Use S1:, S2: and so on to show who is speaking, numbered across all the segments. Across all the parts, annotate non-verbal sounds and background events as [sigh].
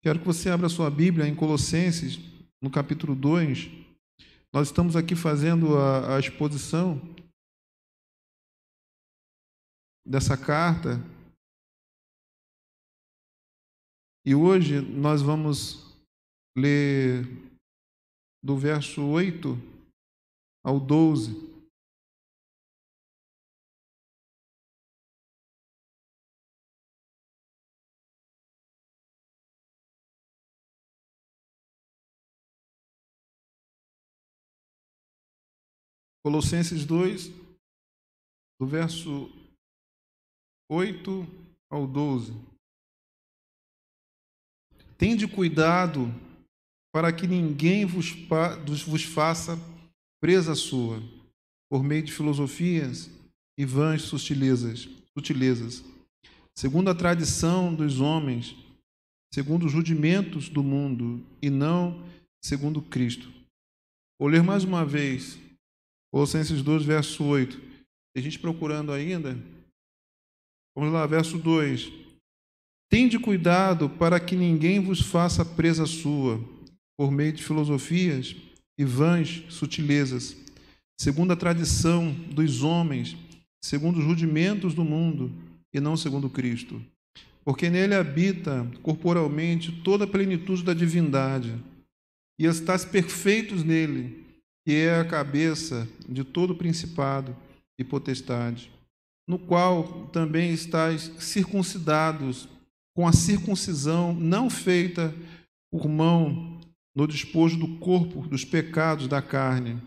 S1: Quero que você abra sua Bíblia em Colossenses, no capítulo 2. Nós estamos aqui fazendo a, a exposição dessa carta. E hoje nós vamos ler do verso 8 ao 12. Colossenses 2, do verso 8 ao 12. Tende cuidado para que ninguém vos, vos faça presa sua, por meio de filosofias e vãs sutilezas, sutilezas, segundo a tradição dos homens, segundo os rudimentos do mundo, e não segundo Cristo. Vou ler mais uma vez Colossenses 2, verso 8. Tem gente procurando ainda? Vamos lá, verso 2. Tende cuidado para que ninguém vos faça presa sua, por meio de filosofias e vãs sutilezas, segundo a tradição dos homens, segundo os rudimentos do mundo, e não segundo Cristo. Porque nele habita corporalmente toda a plenitude da divindade, e estáis perfeitos nele que é a cabeça de todo principado e potestade, no qual também estáis circuncidados com a circuncisão não feita por mão no despojo do corpo dos pecados da carne,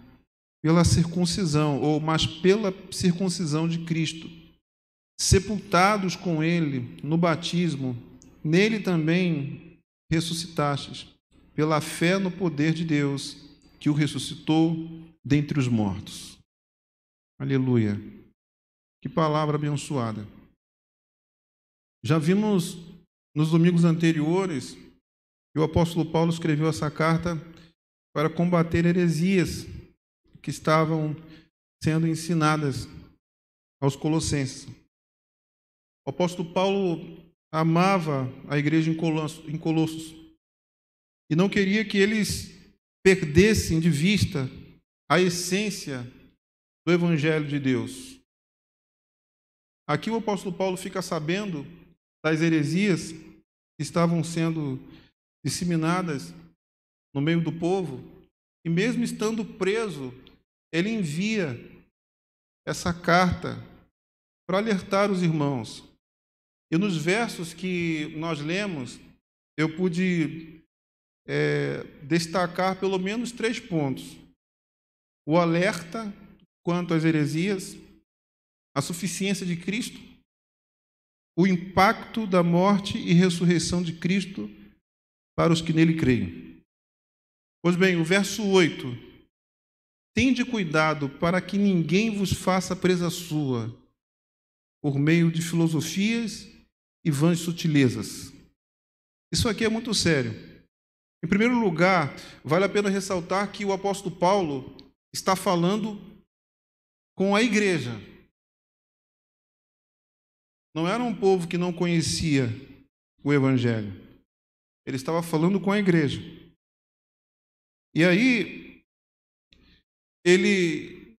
S1: pela circuncisão, ou mas pela circuncisão de Cristo, sepultados com ele no batismo, nele também ressuscitastes, pela fé no poder de Deus que o ressuscitou dentre os mortos. Aleluia. Que palavra abençoada. Já vimos nos domingos anteriores que o apóstolo Paulo escreveu essa carta para combater heresias que estavam sendo ensinadas aos colossenses. O apóstolo Paulo amava a igreja em Colossos e não queria que eles perdessem de vista a essência do Evangelho de Deus. Aqui o apóstolo Paulo fica sabendo das heresias que estavam sendo disseminadas no meio do povo, e mesmo estando preso, ele envia essa carta para alertar os irmãos. E nos versos que nós lemos, eu pude é, destacar pelo menos três pontos: o alerta quanto às heresias, a suficiência de Cristo, o impacto da morte e ressurreição de Cristo para os que nele creem. Pois bem, o verso 8: Tende cuidado para que ninguém vos faça presa sua, por meio de filosofias e vãs sutilezas. Isso aqui é muito sério. Em primeiro lugar, vale a pena ressaltar que o apóstolo Paulo está falando com a igreja. Não era um povo que não conhecia o Evangelho. Ele estava falando com a igreja. E aí, ele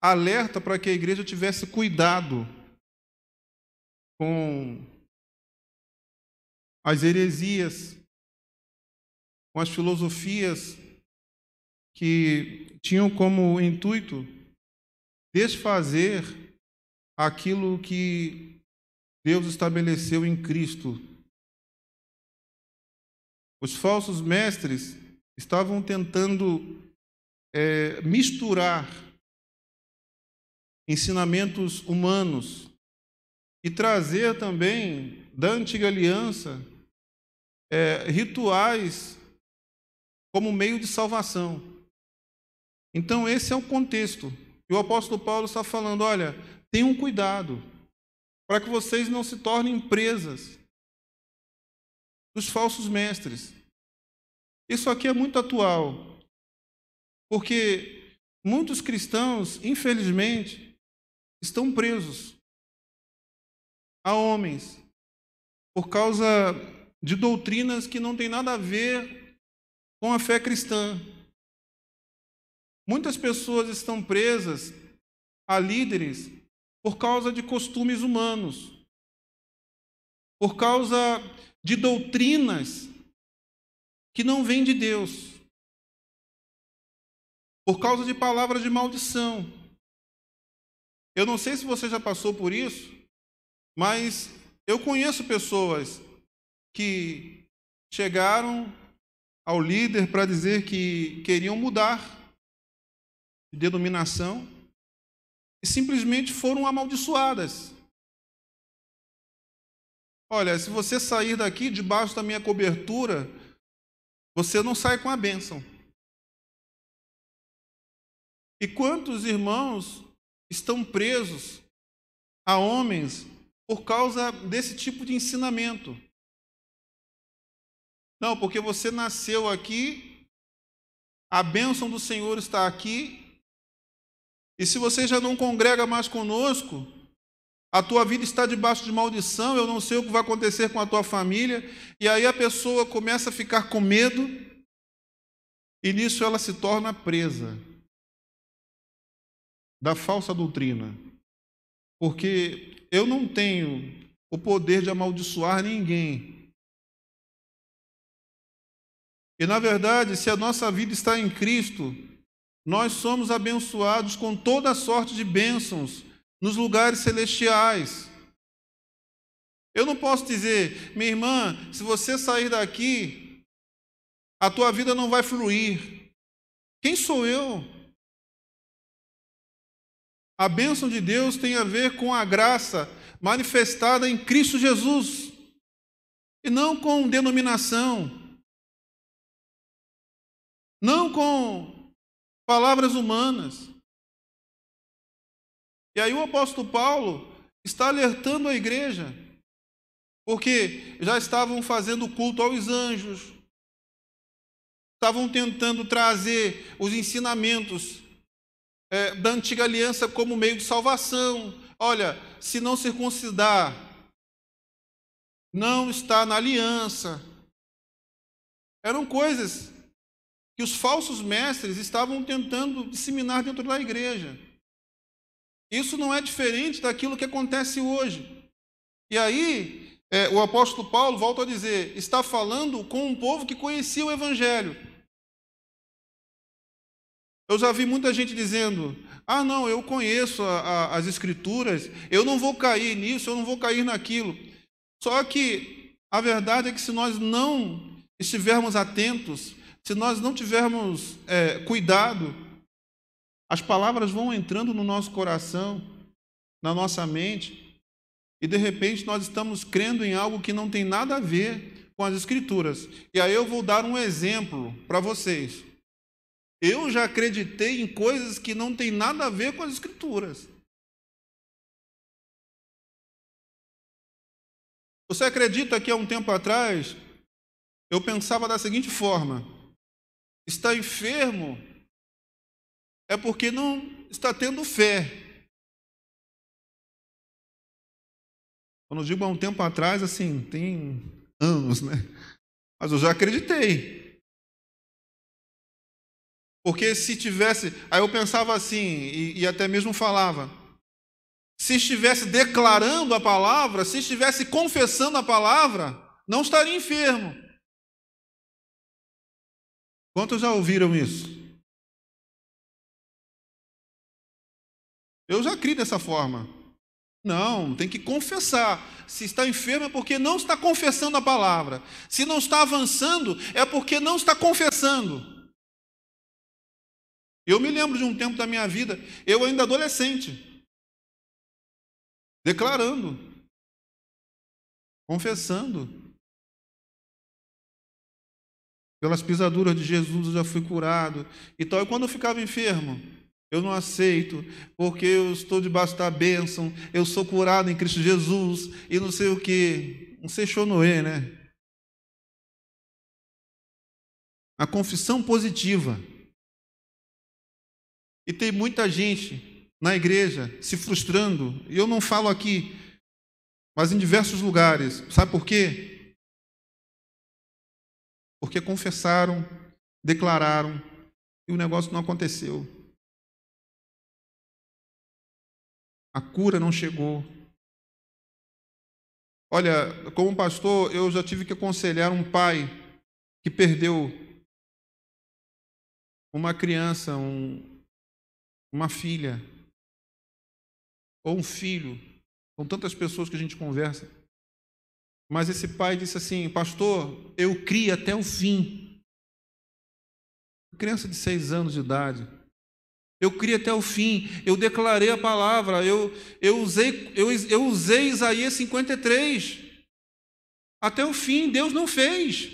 S1: alerta para que a igreja tivesse cuidado com as heresias com as filosofias que tinham como intuito desfazer aquilo que Deus estabeleceu em Cristo. Os falsos mestres estavam tentando é, misturar ensinamentos humanos e trazer também da antiga aliança é, rituais como meio de salvação. Então, esse é o contexto. E o apóstolo Paulo está falando: olha, tenham cuidado, para que vocês não se tornem presas dos falsos mestres. Isso aqui é muito atual, porque muitos cristãos, infelizmente, estão presos a homens por causa de doutrinas que não têm nada a ver com a fé cristã. Muitas pessoas estão presas a líderes por causa de costumes humanos, por causa de doutrinas que não vêm de Deus, por causa de palavras de maldição. Eu não sei se você já passou por isso, mas eu conheço pessoas que chegaram ao líder para dizer que queriam mudar de denominação e simplesmente foram amaldiçoadas. Olha, se você sair daqui debaixo da minha cobertura, você não sai com a bênção. E quantos irmãos estão presos a homens por causa desse tipo de ensinamento? Não, porque você nasceu aqui, a bênção do Senhor está aqui, e se você já não congrega mais conosco, a tua vida está debaixo de maldição, eu não sei o que vai acontecer com a tua família, e aí a pessoa começa a ficar com medo, e nisso ela se torna presa da falsa doutrina. Porque eu não tenho o poder de amaldiçoar ninguém. E na verdade, se a nossa vida está em Cristo, nós somos abençoados com toda sorte de bênçãos nos lugares celestiais. Eu não posso dizer, minha irmã, se você sair daqui, a tua vida não vai fluir. Quem sou eu? A bênção de Deus tem a ver com a graça manifestada em Cristo Jesus, e não com denominação, não com palavras humanas. E aí o apóstolo Paulo está alertando a igreja, porque já estavam fazendo culto aos anjos, estavam tentando trazer os ensinamentos é, da antiga aliança como meio de salvação. Olha, se não circuncidar, não está na aliança. Eram coisas que os falsos mestres estavam tentando disseminar dentro da igreja. Isso não é diferente daquilo que acontece hoje. E aí, é, o apóstolo Paulo, volta a dizer, está falando com um povo que conhecia o Evangelho. Eu já vi muita gente dizendo: ah, não, eu conheço a, a, as Escrituras, eu não vou cair nisso, eu não vou cair naquilo. Só que a verdade é que se nós não estivermos atentos, se nós não tivermos é, cuidado, as palavras vão entrando no nosso coração, na nossa mente, e de repente nós estamos crendo em algo que não tem nada a ver com as Escrituras. E aí eu vou dar um exemplo para vocês. Eu já acreditei em coisas que não tem nada a ver com as Escrituras. Você acredita que há um tempo atrás eu pensava da seguinte forma: está enfermo é porque não está tendo fé. Quando eu digo há um tempo atrás, assim, tem anos, né? Mas eu já acreditei. Porque se tivesse. Aí eu pensava assim, e, e até mesmo falava. Se estivesse declarando a palavra, se estivesse confessando a palavra, não estaria enfermo. Quantos já ouviram isso? Eu já criei dessa forma. Não, tem que confessar. Se está enfermo é porque não está confessando a palavra. Se não está avançando é porque não está confessando. Eu me lembro de um tempo da minha vida, eu ainda adolescente, declarando, confessando. Pelas pisaduras de Jesus eu já fui curado. E tal. E quando eu ficava enfermo, eu não aceito, porque eu estou debaixo da bênção, eu sou curado em Cristo Jesus, e não sei o que. Não sei chonoê, né? A confissão positiva. E tem muita gente na igreja se frustrando, e eu não falo aqui, mas em diversos lugares. Sabe por quê? Porque confessaram, declararam e o negócio não aconteceu. A cura não chegou. Olha, como pastor, eu já tive que aconselhar um pai que perdeu uma criança, um, uma filha, ou um filho. São tantas pessoas que a gente conversa. Mas esse pai disse assim: Pastor, eu criei até o fim. Criança de seis anos de idade. Eu criei até o fim, eu declarei a palavra, eu, eu, usei, eu, eu usei Isaías 53. Até o fim, Deus não fez.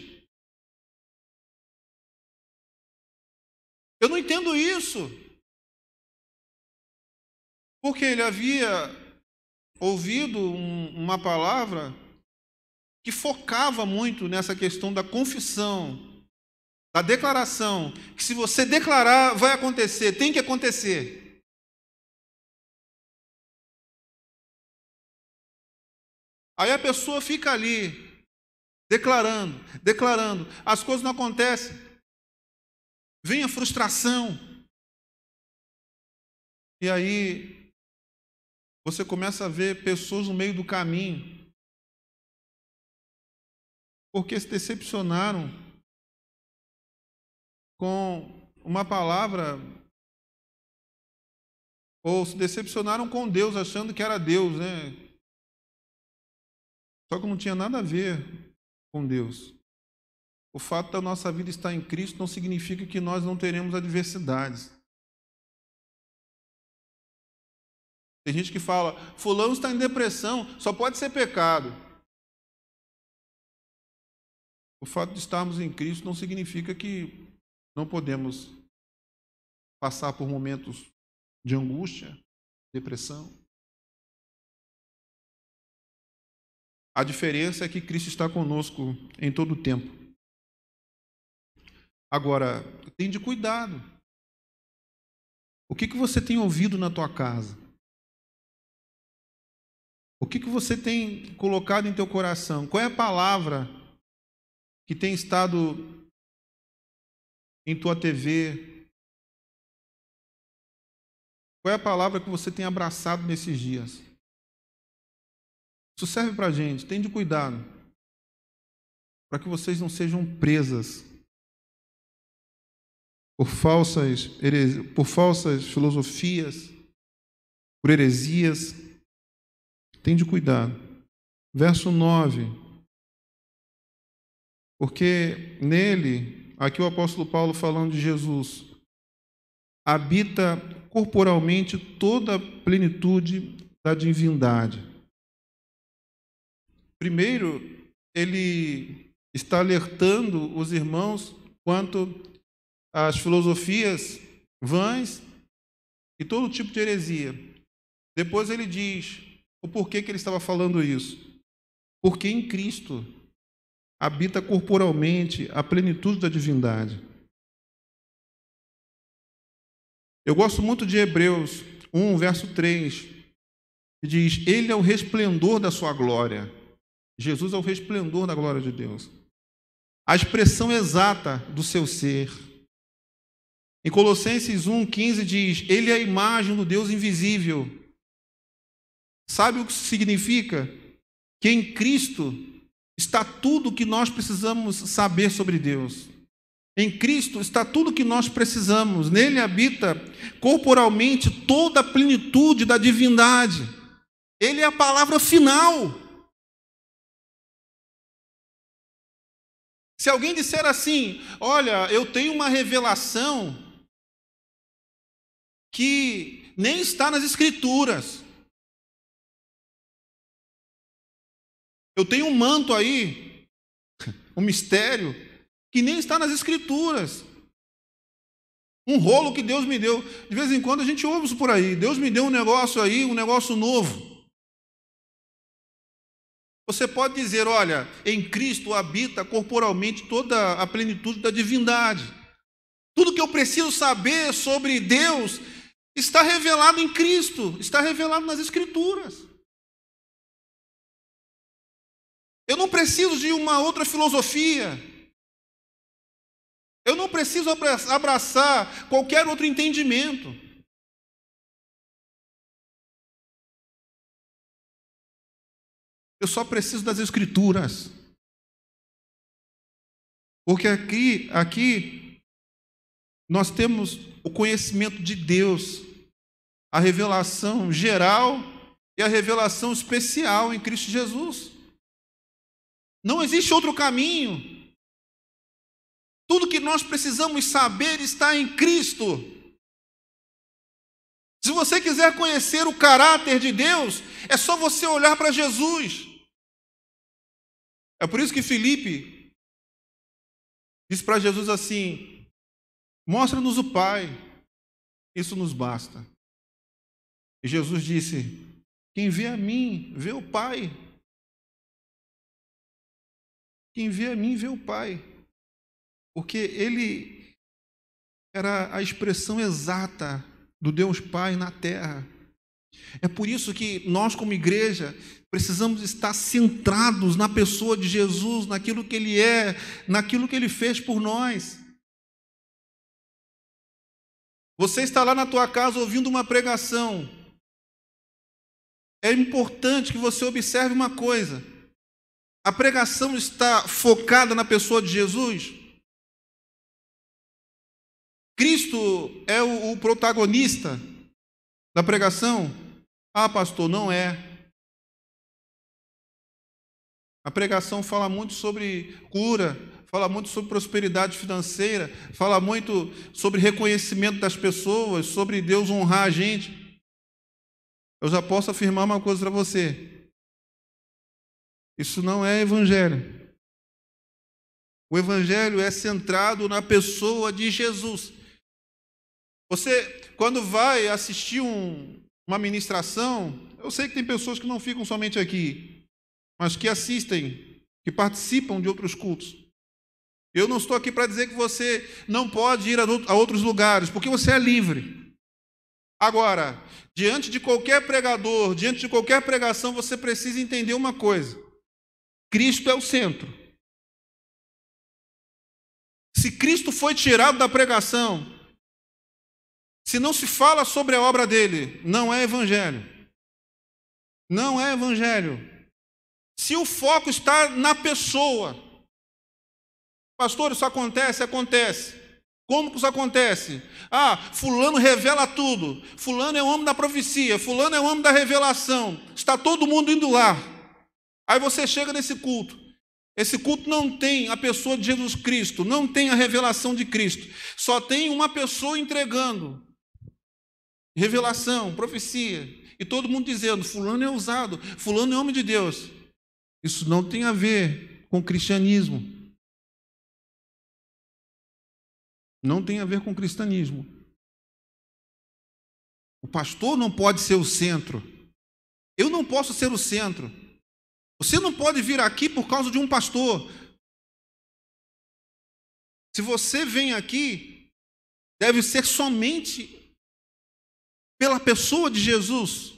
S1: Eu não entendo isso. Porque ele havia ouvido um, uma palavra que focava muito nessa questão da confissão, da declaração, que se você declarar, vai acontecer, tem que acontecer. Aí a pessoa fica ali, declarando, declarando, as coisas não acontecem. Vem a frustração. E aí você começa a ver pessoas no meio do caminho porque se decepcionaram com uma palavra ou se decepcionaram com Deus achando que era Deus, né? Só que não tinha nada a ver com Deus. O fato da nossa vida estar em Cristo não significa que nós não teremos adversidades. Tem gente que fala, fulano está em depressão, só pode ser pecado. O fato de estarmos em Cristo não significa que não podemos passar por momentos de angústia, depressão. A diferença é que Cristo está conosco em todo o tempo. Agora, tem de cuidado. O que, que você tem ouvido na tua casa? O que, que você tem colocado em teu coração? Qual é a palavra que tem estado em tua TV? Qual é a palavra que você tem abraçado nesses dias? Isso serve para a gente, tem de cuidado, para que vocês não sejam presas por falsas, por falsas filosofias, por heresias. Tem de cuidado. Verso 9. Porque nele, aqui o apóstolo Paulo falando de Jesus, habita corporalmente toda a plenitude da divindade. Primeiro, ele está alertando os irmãos quanto às filosofias vãs e todo tipo de heresia. Depois ele diz o porquê que ele estava falando isso. Porque em Cristo habita corporalmente a plenitude da divindade. Eu gosto muito de Hebreus 1, verso 3, que diz: Ele é o resplendor da sua glória. Jesus é o resplendor da glória de Deus. A expressão exata do seu ser. Em Colossenses 1,15 diz: Ele é a imagem do Deus invisível. Sabe o que significa? Que em Cristo está tudo o que nós precisamos saber sobre Deus. Em Cristo está tudo o que nós precisamos. Nele habita corporalmente toda a plenitude da divindade. Ele é a palavra final. Se alguém disser assim: Olha, eu tenho uma revelação que nem está nas Escrituras. Eu tenho um manto aí, um mistério, que nem está nas Escrituras. Um rolo que Deus me deu. De vez em quando a gente ouve isso por aí. Deus me deu um negócio aí, um negócio novo. Você pode dizer: olha, em Cristo habita corporalmente toda a plenitude da divindade. Tudo que eu preciso saber sobre Deus está revelado em Cristo, está revelado nas Escrituras. Eu não preciso de uma outra filosofia. não preciso abraçar qualquer outro entendimento. Eu só preciso das escrituras. Porque aqui, aqui nós temos o conhecimento de Deus, a revelação geral e a revelação especial em Cristo Jesus. Não existe outro caminho. Tudo que nós precisamos saber está em Cristo. Se você quiser conhecer o caráter de Deus, é só você olhar para Jesus. É por isso que Felipe disse para Jesus assim: Mostra-nos o Pai, isso nos basta. E Jesus disse: Quem vê a mim, vê o Pai. Quem vê a mim, vê o Pai porque ele era a expressão exata do Deus Pai na terra. É por isso que nós, como igreja, precisamos estar centrados na pessoa de Jesus, naquilo que Ele é, naquilo que Ele fez por nós. Você está lá na tua casa ouvindo uma pregação. É importante que você observe uma coisa. A pregação está focada na pessoa de Jesus? Cristo é o, o protagonista da pregação? Ah, pastor, não é. A pregação fala muito sobre cura, fala muito sobre prosperidade financeira, fala muito sobre reconhecimento das pessoas, sobre Deus honrar a gente. Eu já posso afirmar uma coisa para você. Isso não é evangelho. O evangelho é centrado na pessoa de Jesus. Você, quando vai assistir um, uma ministração, eu sei que tem pessoas que não ficam somente aqui, mas que assistem, que participam de outros cultos. Eu não estou aqui para dizer que você não pode ir a outros lugares, porque você é livre. Agora, diante de qualquer pregador, diante de qualquer pregação, você precisa entender uma coisa: Cristo é o centro. Se Cristo foi tirado da pregação, se não se fala sobre a obra dele, não é evangelho. Não é evangelho. Se o foco está na pessoa, pastor, isso acontece? Acontece. Como que isso acontece? Ah, Fulano revela tudo. Fulano é o homem da profecia. Fulano é o homem da revelação. Está todo mundo indo lá. Aí você chega nesse culto. Esse culto não tem a pessoa de Jesus Cristo, não tem a revelação de Cristo. Só tem uma pessoa entregando revelação, profecia, e todo mundo dizendo: Fulano é usado, Fulano é homem de Deus. Isso não tem a ver com cristianismo. Não tem a ver com cristianismo. O pastor não pode ser o centro. Eu não posso ser o centro. Você não pode vir aqui por causa de um pastor. Se você vem aqui, deve ser somente pela pessoa de Jesus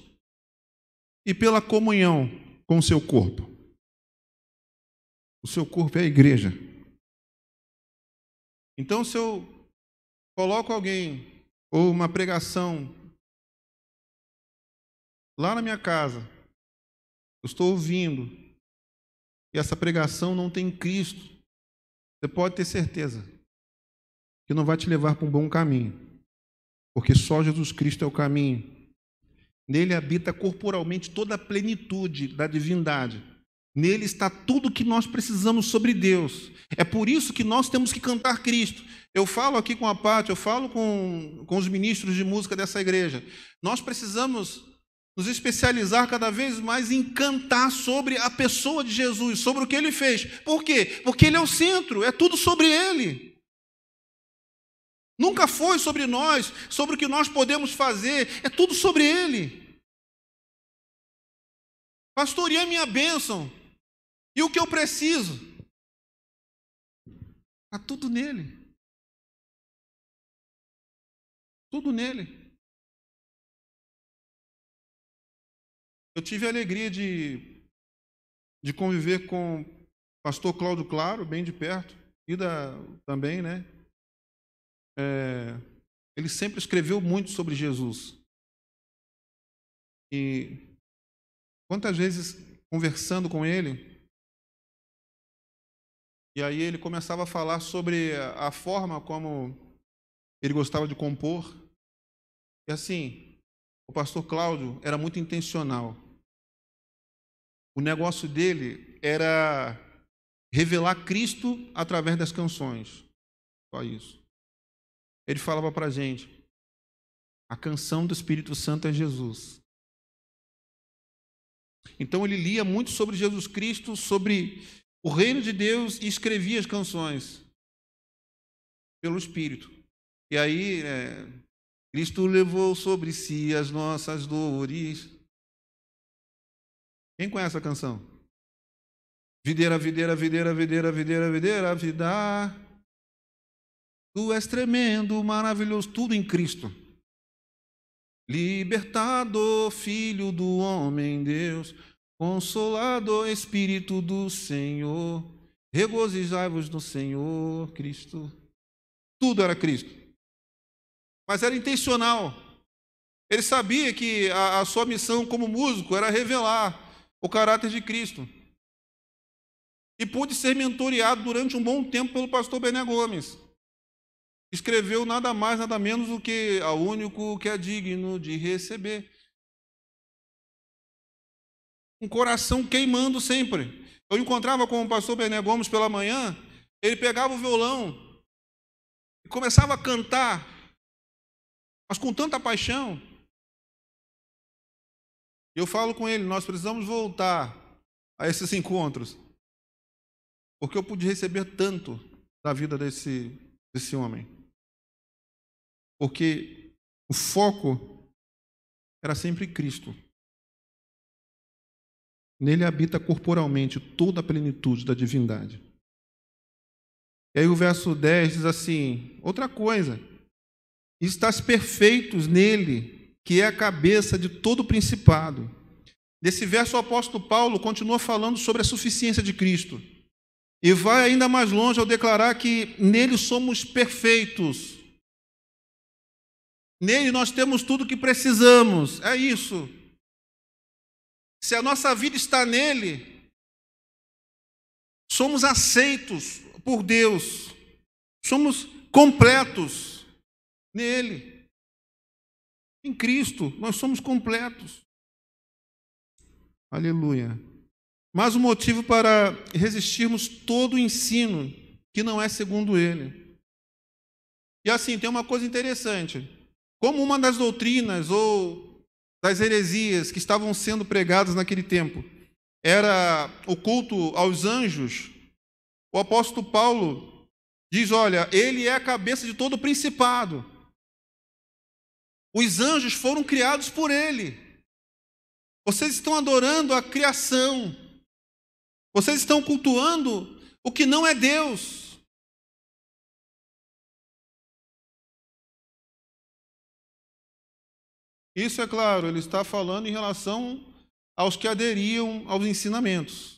S1: e pela comunhão com o seu corpo. O seu corpo é a igreja. Então, se eu coloco alguém ou uma pregação lá na minha casa, eu estou ouvindo, e essa pregação não tem Cristo, você pode ter certeza que não vai te levar para um bom caminho porque só Jesus Cristo é o caminho. Nele habita corporalmente toda a plenitude da divindade. Nele está tudo que nós precisamos sobre Deus. É por isso que nós temos que cantar Cristo. Eu falo aqui com a Pátio, eu falo com, com os ministros de música dessa igreja. Nós precisamos nos especializar cada vez mais em cantar sobre a pessoa de Jesus, sobre o que ele fez. Por quê? Porque ele é o centro, é tudo sobre ele. Nunca foi sobre nós, sobre o que nós podemos fazer, é tudo sobre Ele. Pastor, e a minha bênção? E o que eu preciso? Está tudo nele. Tudo nele. Eu tive a alegria de, de conviver com o pastor Cláudio Claro, bem de perto, e da, também, né? é, ele sempre escreveu muito sobre Jesus. E quantas vezes conversando com ele, e aí ele começava a falar sobre a forma como ele gostava de compor. E assim, o pastor Cláudio era muito intencional. O negócio dele era revelar Cristo através das canções. Só isso. Ele falava para a gente: a canção do Espírito Santo é Jesus. Então ele lia muito sobre Jesus Cristo, sobre o reino de Deus e escrevia as canções pelo Espírito. E aí, é, Cristo levou sobre si as nossas dores. Quem conhece a canção? Videira, videira, videira, videira, videira, videira, vida. Tu és tremendo, maravilhoso, tudo em Cristo. Libertador, filho do homem, Deus. Consolador, Espírito do Senhor, regozijai-vos no Senhor Cristo. Tudo era Cristo. Mas era intencional. Ele sabia que a, a sua missão como músico era revelar o caráter de Cristo. E pôde ser mentoreado durante um bom tempo pelo pastor Bené Gomes. Escreveu nada mais, nada menos do que a único que é digno de receber um coração queimando sempre. Eu encontrava com o pastor Bené Gomes pela manhã, ele pegava o violão e começava a cantar, mas com tanta paixão. Eu falo com ele, nós precisamos voltar a esses encontros, porque eu pude receber tanto da vida desse, desse homem. Porque o foco era sempre Cristo. Nele habita corporalmente toda a plenitude da divindade. E aí o verso 10 diz assim: outra coisa, estás perfeitos nele, que é a cabeça de todo principado. Nesse verso, o apóstolo Paulo continua falando sobre a suficiência de Cristo. E vai ainda mais longe ao declarar que nele somos perfeitos. Nele nós temos tudo o que precisamos. É isso. Se a nossa vida está nele, somos aceitos por Deus, somos completos nele. Em Cristo, nós somos completos. Aleluia. Mas o motivo para resistirmos todo o ensino que não é segundo ele. E assim, tem uma coisa interessante. Como uma das doutrinas ou das heresias que estavam sendo pregadas naquele tempo era o culto aos anjos, o apóstolo Paulo diz: olha, ele é a cabeça de todo o principado. Os anjos foram criados por ele. Vocês estão adorando a criação. Vocês estão cultuando o que não é Deus. Isso é claro, ele está falando em relação aos que aderiam aos ensinamentos.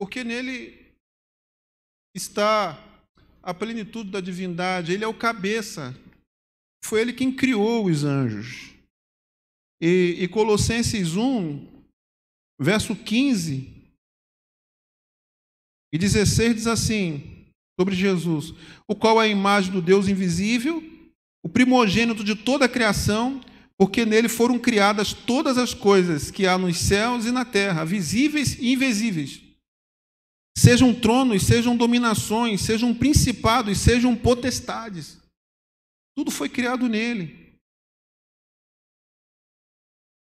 S1: Porque nele está a plenitude da divindade, ele é o cabeça. Foi ele quem criou os anjos. E, e Colossenses 1, verso 15 e 16 diz assim, sobre Jesus, o qual é a imagem do Deus invisível o primogênito de toda a criação, porque nele foram criadas todas as coisas que há nos céus e na terra, visíveis e invisíveis. Sejam tronos, sejam dominações, sejam principados, sejam potestades. Tudo foi criado nele.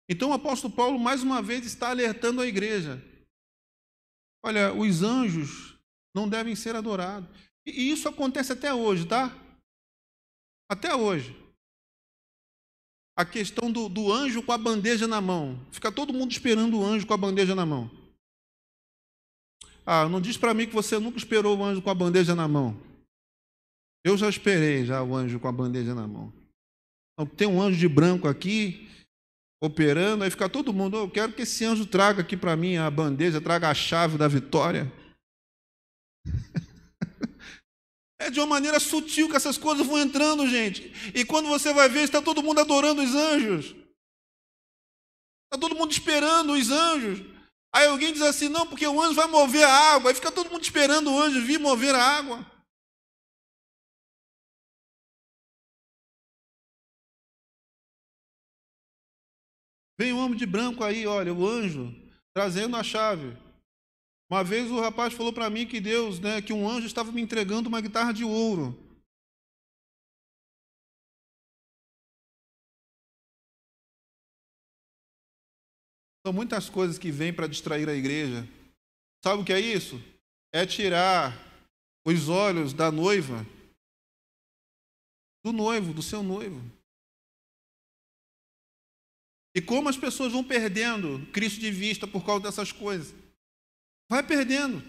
S1: Então o apóstolo Paulo, mais uma vez, está alertando a igreja. Olha, os anjos não devem ser adorados. E isso acontece até hoje, tá? Até hoje. A questão do, do anjo com a bandeja na mão. Fica todo mundo esperando o anjo com a bandeja na mão. Ah, não diz para mim que você nunca esperou o anjo com a bandeja na mão. Eu já esperei já o anjo com a bandeja na mão. Então, tem um anjo de branco aqui operando, aí fica todo mundo, eu quero que esse anjo traga aqui para mim a bandeja, traga a chave da vitória. [laughs] É de uma maneira sutil que essas coisas vão entrando, gente. E quando você vai ver, está todo mundo adorando os anjos. Está todo mundo esperando os anjos. Aí alguém diz assim: não, porque o anjo vai mover a água. Aí fica todo mundo esperando o anjo vir mover a água. Vem um homem de branco aí, olha, o anjo, trazendo a chave. Uma vez o rapaz falou para mim que Deus, né, que um anjo estava me entregando uma guitarra de ouro. São muitas coisas que vêm para distrair a igreja. Sabe o que é isso? É tirar os olhos da noiva, do noivo, do seu noivo. E como as pessoas vão perdendo Cristo de vista por causa dessas coisas. Vai perdendo.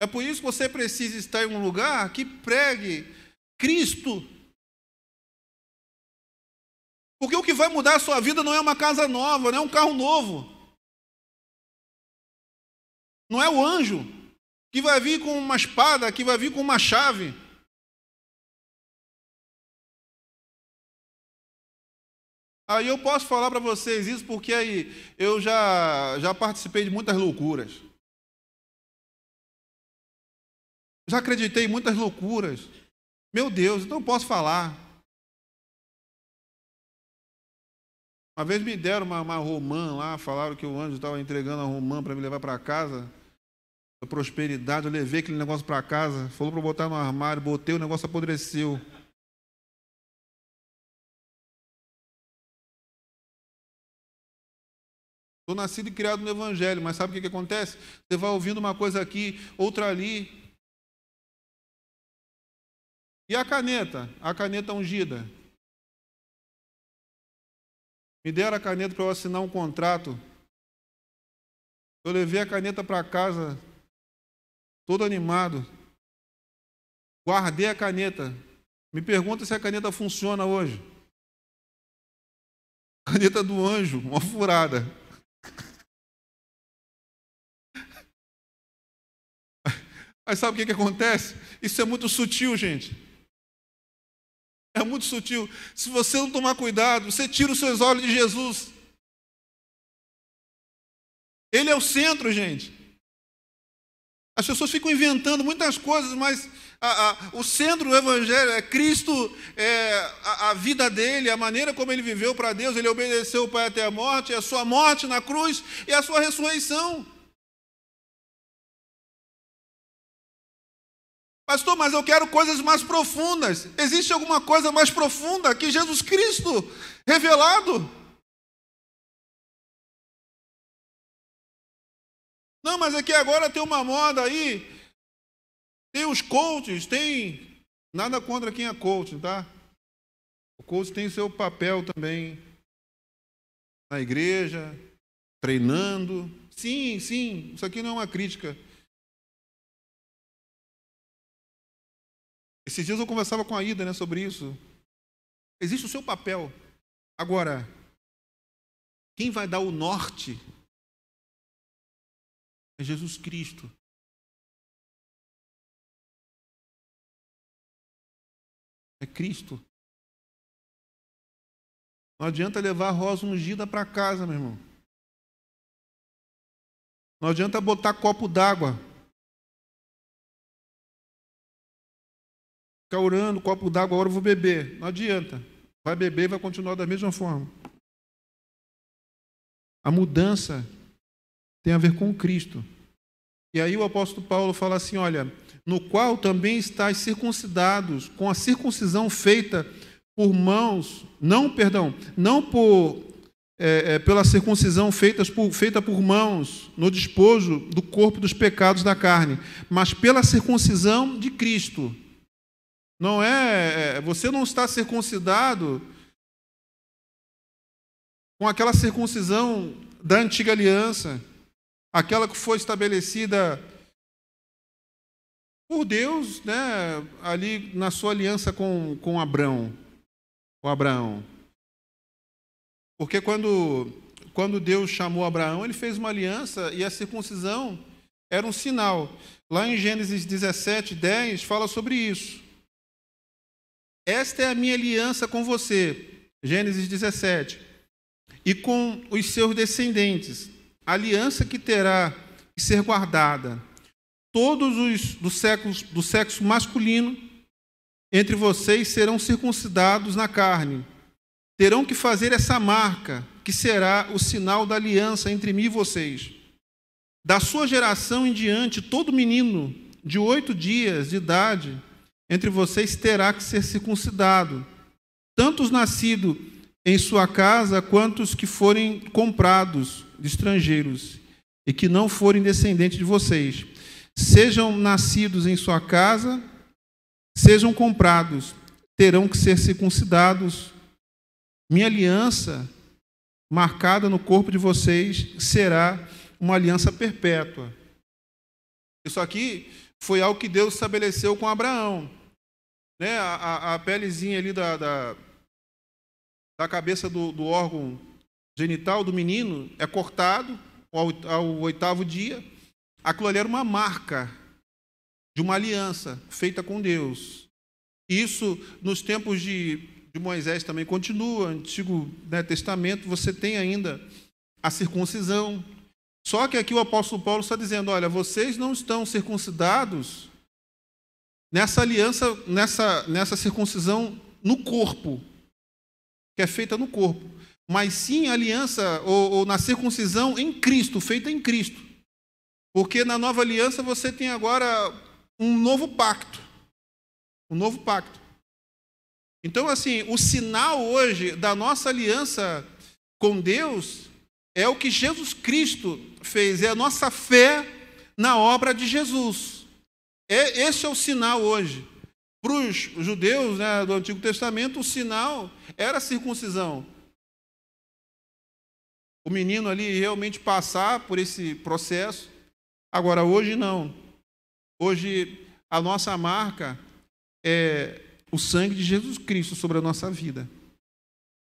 S1: É por isso que você precisa estar em um lugar que pregue Cristo. Porque o que vai mudar a sua vida não é uma casa nova, não é um carro novo. Não é o anjo que vai vir com uma espada, que vai vir com uma chave. Aí eu posso falar para vocês isso porque aí eu já, já participei de muitas loucuras. Já acreditei em muitas loucuras. Meu Deus, então posso falar. Uma vez me deram uma, uma romã lá, falaram que o anjo estava entregando a romã para me levar para casa. A prosperidade, eu levei aquele negócio para casa, falou para botar no armário, botei, o negócio apodreceu. Estou nascido e criado no Evangelho, mas sabe o que, que acontece? Você vai ouvindo uma coisa aqui, outra ali. E a caneta? A caneta ungida. Me deram a caneta para eu assinar um contrato. Eu levei a caneta para casa, todo animado. Guardei a caneta. Me pergunta se a caneta funciona hoje. Caneta do anjo, uma furada. Mas sabe o que, que acontece? Isso é muito sutil, gente. É muito sutil. Se você não tomar cuidado, você tira os seus olhos de Jesus. Ele é o centro, gente. As pessoas ficam inventando muitas coisas, mas a, a, o centro do Evangelho é Cristo, é a, a, vida dele, a maneira como ele viveu para Deus, ele obedeceu o Pai até a morte, a sua morte na cruz e a sua ressurreição. Pastor, mas eu quero coisas mais profundas. Existe alguma coisa mais profunda que Jesus Cristo revelado? Não, mas aqui agora tem uma moda aí. Tem os coaches, tem. Nada contra quem é coach, tá? O coach tem seu papel também na igreja, treinando. Sim, sim, isso aqui não é uma crítica. Esses dias eu conversava com a Ida né, sobre isso. Existe o seu papel. Agora, quem vai dar o norte é Jesus Cristo. É Cristo. Não adianta levar a rosa ungida para casa, meu irmão. Não adianta botar copo d'água Ficar orando, copo d'água, agora eu vou beber. Não adianta. Vai beber e vai continuar da mesma forma. A mudança tem a ver com Cristo. E aí o apóstolo Paulo fala assim: olha, no qual também estáis circuncidados, com a circuncisão feita por mãos, não, perdão, não por é, é, pela circuncisão feitas por, feita por mãos no despojo do corpo dos pecados da carne, mas pela circuncisão de Cristo não é, é, você não está circuncidado com aquela circuncisão da antiga aliança, aquela que foi estabelecida por Deus, né, ali na sua aliança com, com Abraão, com Abraão. Porque quando, quando Deus chamou Abraão, ele fez uma aliança e a circuncisão era um sinal. lá em Gênesis 17, 10, fala sobre isso. Esta é a minha aliança com você, Gênesis 17, e com os seus descendentes, aliança que terá que ser guardada. Todos os do sexo, do sexo masculino entre vocês serão circuncidados na carne. Terão que fazer essa marca, que será o sinal da aliança entre mim e vocês. Da sua geração em diante, todo menino de oito dias de idade entre vocês terá que ser circuncidado, tanto os nascidos em sua casa, quanto os que forem comprados de estrangeiros e que não forem descendentes de vocês. Sejam nascidos em sua casa, sejam comprados, terão que ser circuncidados. Minha aliança, marcada no corpo de vocês, será uma aliança perpétua. Isso aqui foi algo que Deus estabeleceu com Abraão. Né? A, a, a pelezinha ali da, da, da cabeça do, do, órgão genital do menino é cortado ao, ao oitavo dia. Aquilo ali era uma marca de uma aliança feita com Deus. Isso nos tempos de, de Moisés também continua, Antigo né, Testamento, você tem ainda a circuncisão, só que aqui o apóstolo Paulo está dizendo: olha, vocês não estão circuncidados nessa aliança, nessa, nessa circuncisão no corpo, que é feita no corpo, mas sim aliança ou, ou na circuncisão em Cristo, feita em Cristo. Porque na nova aliança você tem agora um novo pacto. Um novo pacto. Então, assim, o sinal hoje da nossa aliança com Deus é o que Jesus Cristo fez, é a nossa fé na obra de Jesus. É, esse é o sinal hoje. Para os judeus né, do Antigo Testamento, o sinal era a circuncisão. O menino ali realmente passar por esse processo. Agora, hoje não. Hoje, a nossa marca é o sangue de Jesus Cristo sobre a nossa vida.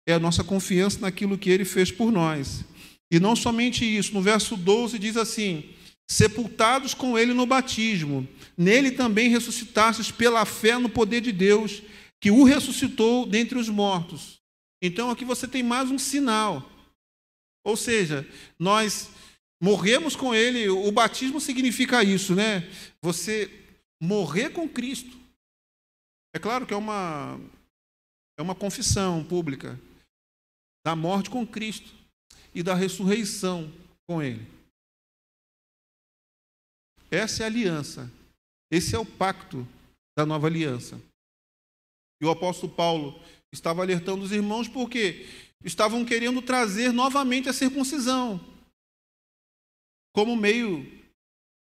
S1: É a nossa confiança naquilo que ele fez por nós. E não somente isso, no verso 12 diz assim: sepultados com ele no batismo, nele também ressuscitastes pela fé no poder de Deus, que o ressuscitou dentre os mortos. Então aqui você tem mais um sinal. Ou seja, nós morremos com ele, o batismo significa isso, né? Você morrer com Cristo. É claro que é uma é uma confissão pública da morte com Cristo e da ressurreição com Ele. Essa é a aliança. Esse é o pacto da nova aliança. E o apóstolo Paulo estava alertando os irmãos porque estavam querendo trazer novamente a circuncisão como meio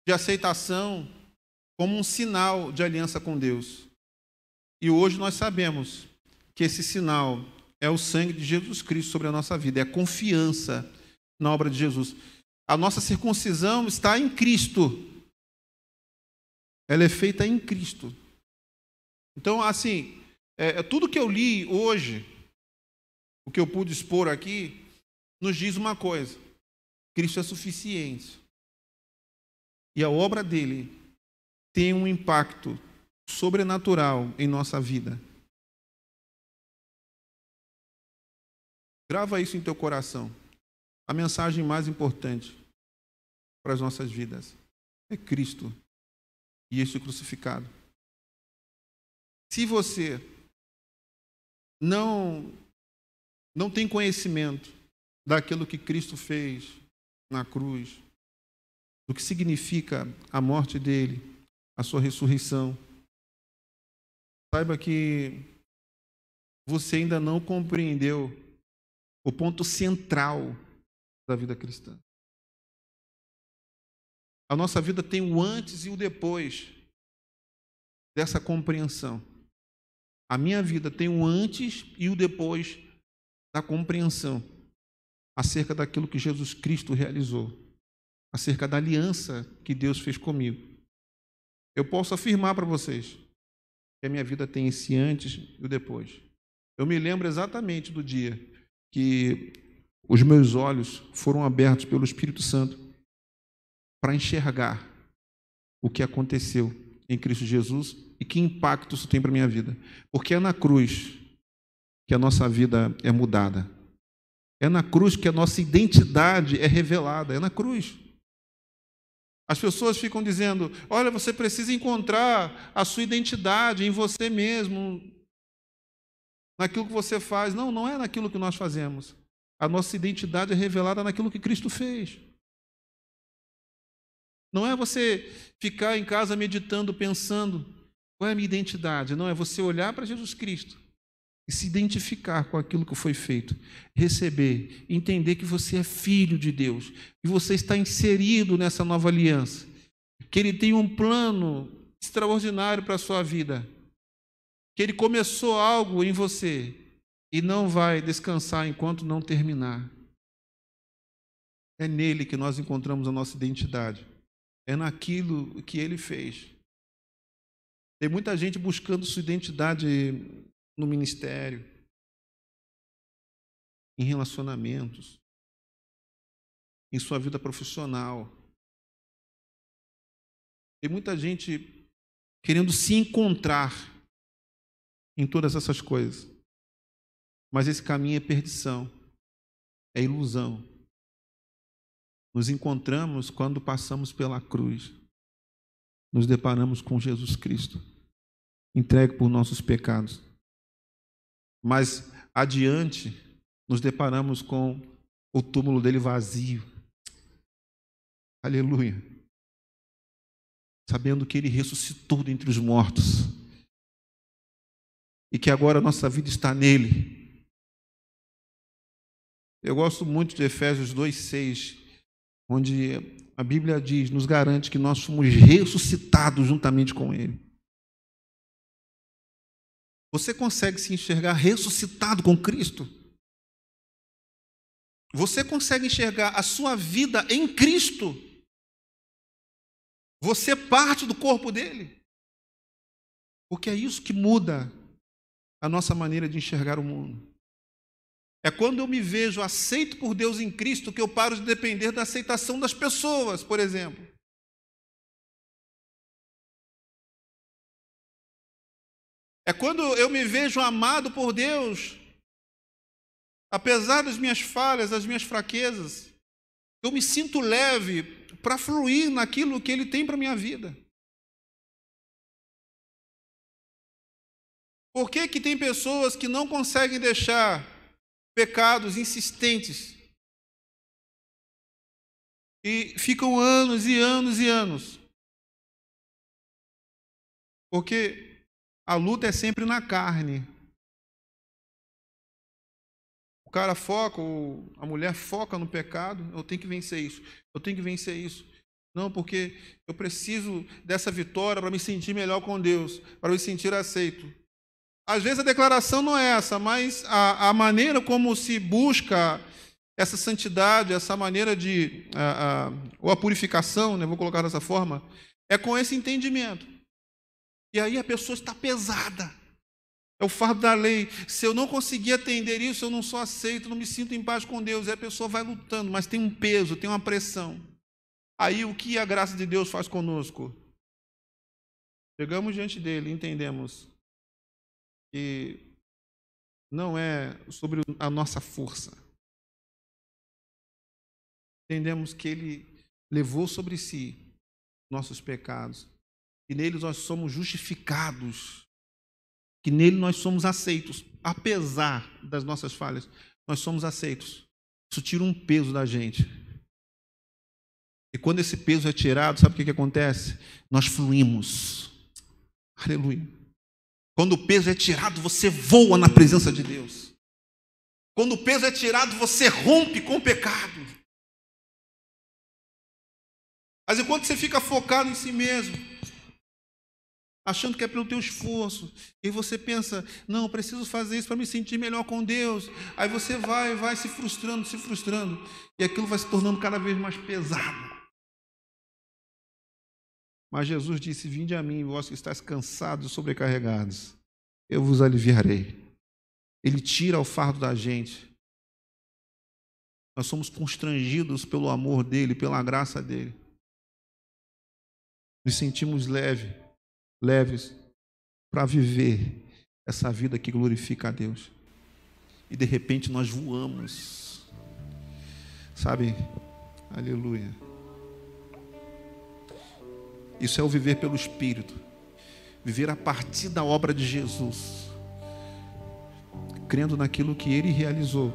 S1: de aceitação, como um sinal de aliança com Deus. E hoje nós sabemos que esse sinal é o sangue de Jesus Cristo sobre a nossa vida, é a confiança na obra de Jesus. A nossa circuncisão está em Cristo. Ela é feita em Cristo. Então, assim, é, é, tudo que eu li hoje, o que eu pude expor aqui, nos diz uma coisa: Cristo é suficiente. E a obra dele tem um impacto sobrenatural em nossa vida. Grava isso em teu coração. A mensagem mais importante para as nossas vidas é Cristo e este crucificado. Se você não não tem conhecimento daquilo que Cristo fez na cruz, do que significa a morte dele, a sua ressurreição, saiba que você ainda não compreendeu o ponto central da vida cristã. A nossa vida tem o antes e o depois dessa compreensão. A minha vida tem o antes e o depois da compreensão acerca daquilo que Jesus Cristo realizou, acerca da aliança que Deus fez comigo. Eu posso afirmar para vocês que a minha vida tem esse antes e o depois. Eu me lembro exatamente do dia que os meus olhos foram abertos pelo Espírito Santo para enxergar o que aconteceu em Cristo Jesus e que impacto isso tem para a minha vida. Porque é na cruz que a nossa vida é mudada. É na cruz que a nossa identidade é revelada. É na cruz. As pessoas ficam dizendo: olha, você precisa encontrar a sua identidade em você mesmo, naquilo que você faz. Não, não é naquilo que nós fazemos. A nossa identidade é revelada naquilo que Cristo fez. Não é você ficar em casa meditando, pensando qual é a minha identidade. Não, é você olhar para Jesus Cristo e se identificar com aquilo que foi feito, receber, entender que você é filho de Deus, que você está inserido nessa nova aliança, que Ele tem um plano extraordinário para a sua vida, que Ele começou algo em você e não vai descansar enquanto não terminar. É nele que nós encontramos a nossa identidade, é naquilo que Ele fez. Tem muita gente buscando sua identidade no ministério, em relacionamentos, em sua vida profissional. Tem muita gente querendo se encontrar em todas essas coisas. Mas esse caminho é perdição, é ilusão. Nos encontramos quando passamos pela cruz. Nos deparamos com Jesus Cristo, entregue por nossos pecados. Mas adiante, nos deparamos com o túmulo dele vazio. Aleluia. Sabendo que ele ressuscitou dentre os mortos. E que agora a nossa vida está nele. Eu gosto muito de Efésios 2,6, onde a Bíblia diz, nos garante que nós fomos ressuscitados juntamente com Ele. Você consegue se enxergar ressuscitado com Cristo? Você consegue enxergar a sua vida em Cristo? Você é parte do corpo dele? Porque é isso que muda a nossa maneira de enxergar o mundo. É quando eu me vejo aceito por Deus em Cristo que eu paro de depender da aceitação das pessoas, por exemplo. É quando eu me vejo amado por Deus, apesar das minhas falhas, das minhas fraquezas, eu me sinto leve para fluir naquilo que Ele tem para a minha vida. Por que, que tem pessoas que não conseguem deixar pecados insistentes e ficam anos e anos e anos? Porque a luta é sempre na carne. O cara foca, a mulher foca no pecado, eu tenho que vencer isso, eu tenho que vencer isso. Não, porque eu preciso dessa vitória para me sentir melhor com Deus, para me sentir aceito. Às vezes a declaração não é essa, mas a, a maneira como se busca essa santidade, essa maneira de. A, a, ou a purificação, né, vou colocar dessa forma, é com esse entendimento. E aí a pessoa está pesada. É o fardo da lei. Se eu não conseguir atender isso, eu não sou aceito, não me sinto em paz com Deus. E a pessoa vai lutando, mas tem um peso, tem uma pressão. Aí o que a graça de Deus faz conosco? Chegamos diante dele, entendemos que não é sobre a nossa força. Entendemos que ele levou sobre si nossos pecados que nele nós somos justificados, que nele nós somos aceitos, apesar das nossas falhas, nós somos aceitos. Isso tira um peso da gente. E quando esse peso é tirado, sabe o que, que acontece? Nós fluímos. Aleluia. Quando o peso é tirado, você voa na presença de Deus. Quando o peso é tirado, você rompe com o pecado. Mas enquanto você fica focado em si mesmo, achando que é pelo teu esforço. E você pensa, não, preciso fazer isso para me sentir melhor com Deus. Aí você vai, vai se frustrando, se frustrando. E aquilo vai se tornando cada vez mais pesado. Mas Jesus disse: Vinde a mim, vós que estáis cansados e sobrecarregados, eu vos aliviarei. Ele tira o fardo da gente. Nós somos constrangidos pelo amor dele, pela graça dele. nos sentimos leve, leves para viver essa vida que glorifica a Deus. E de repente nós voamos. Sabe? Aleluia. Isso é o viver pelo Espírito. Viver a partir da obra de Jesus. Crendo naquilo que ele realizou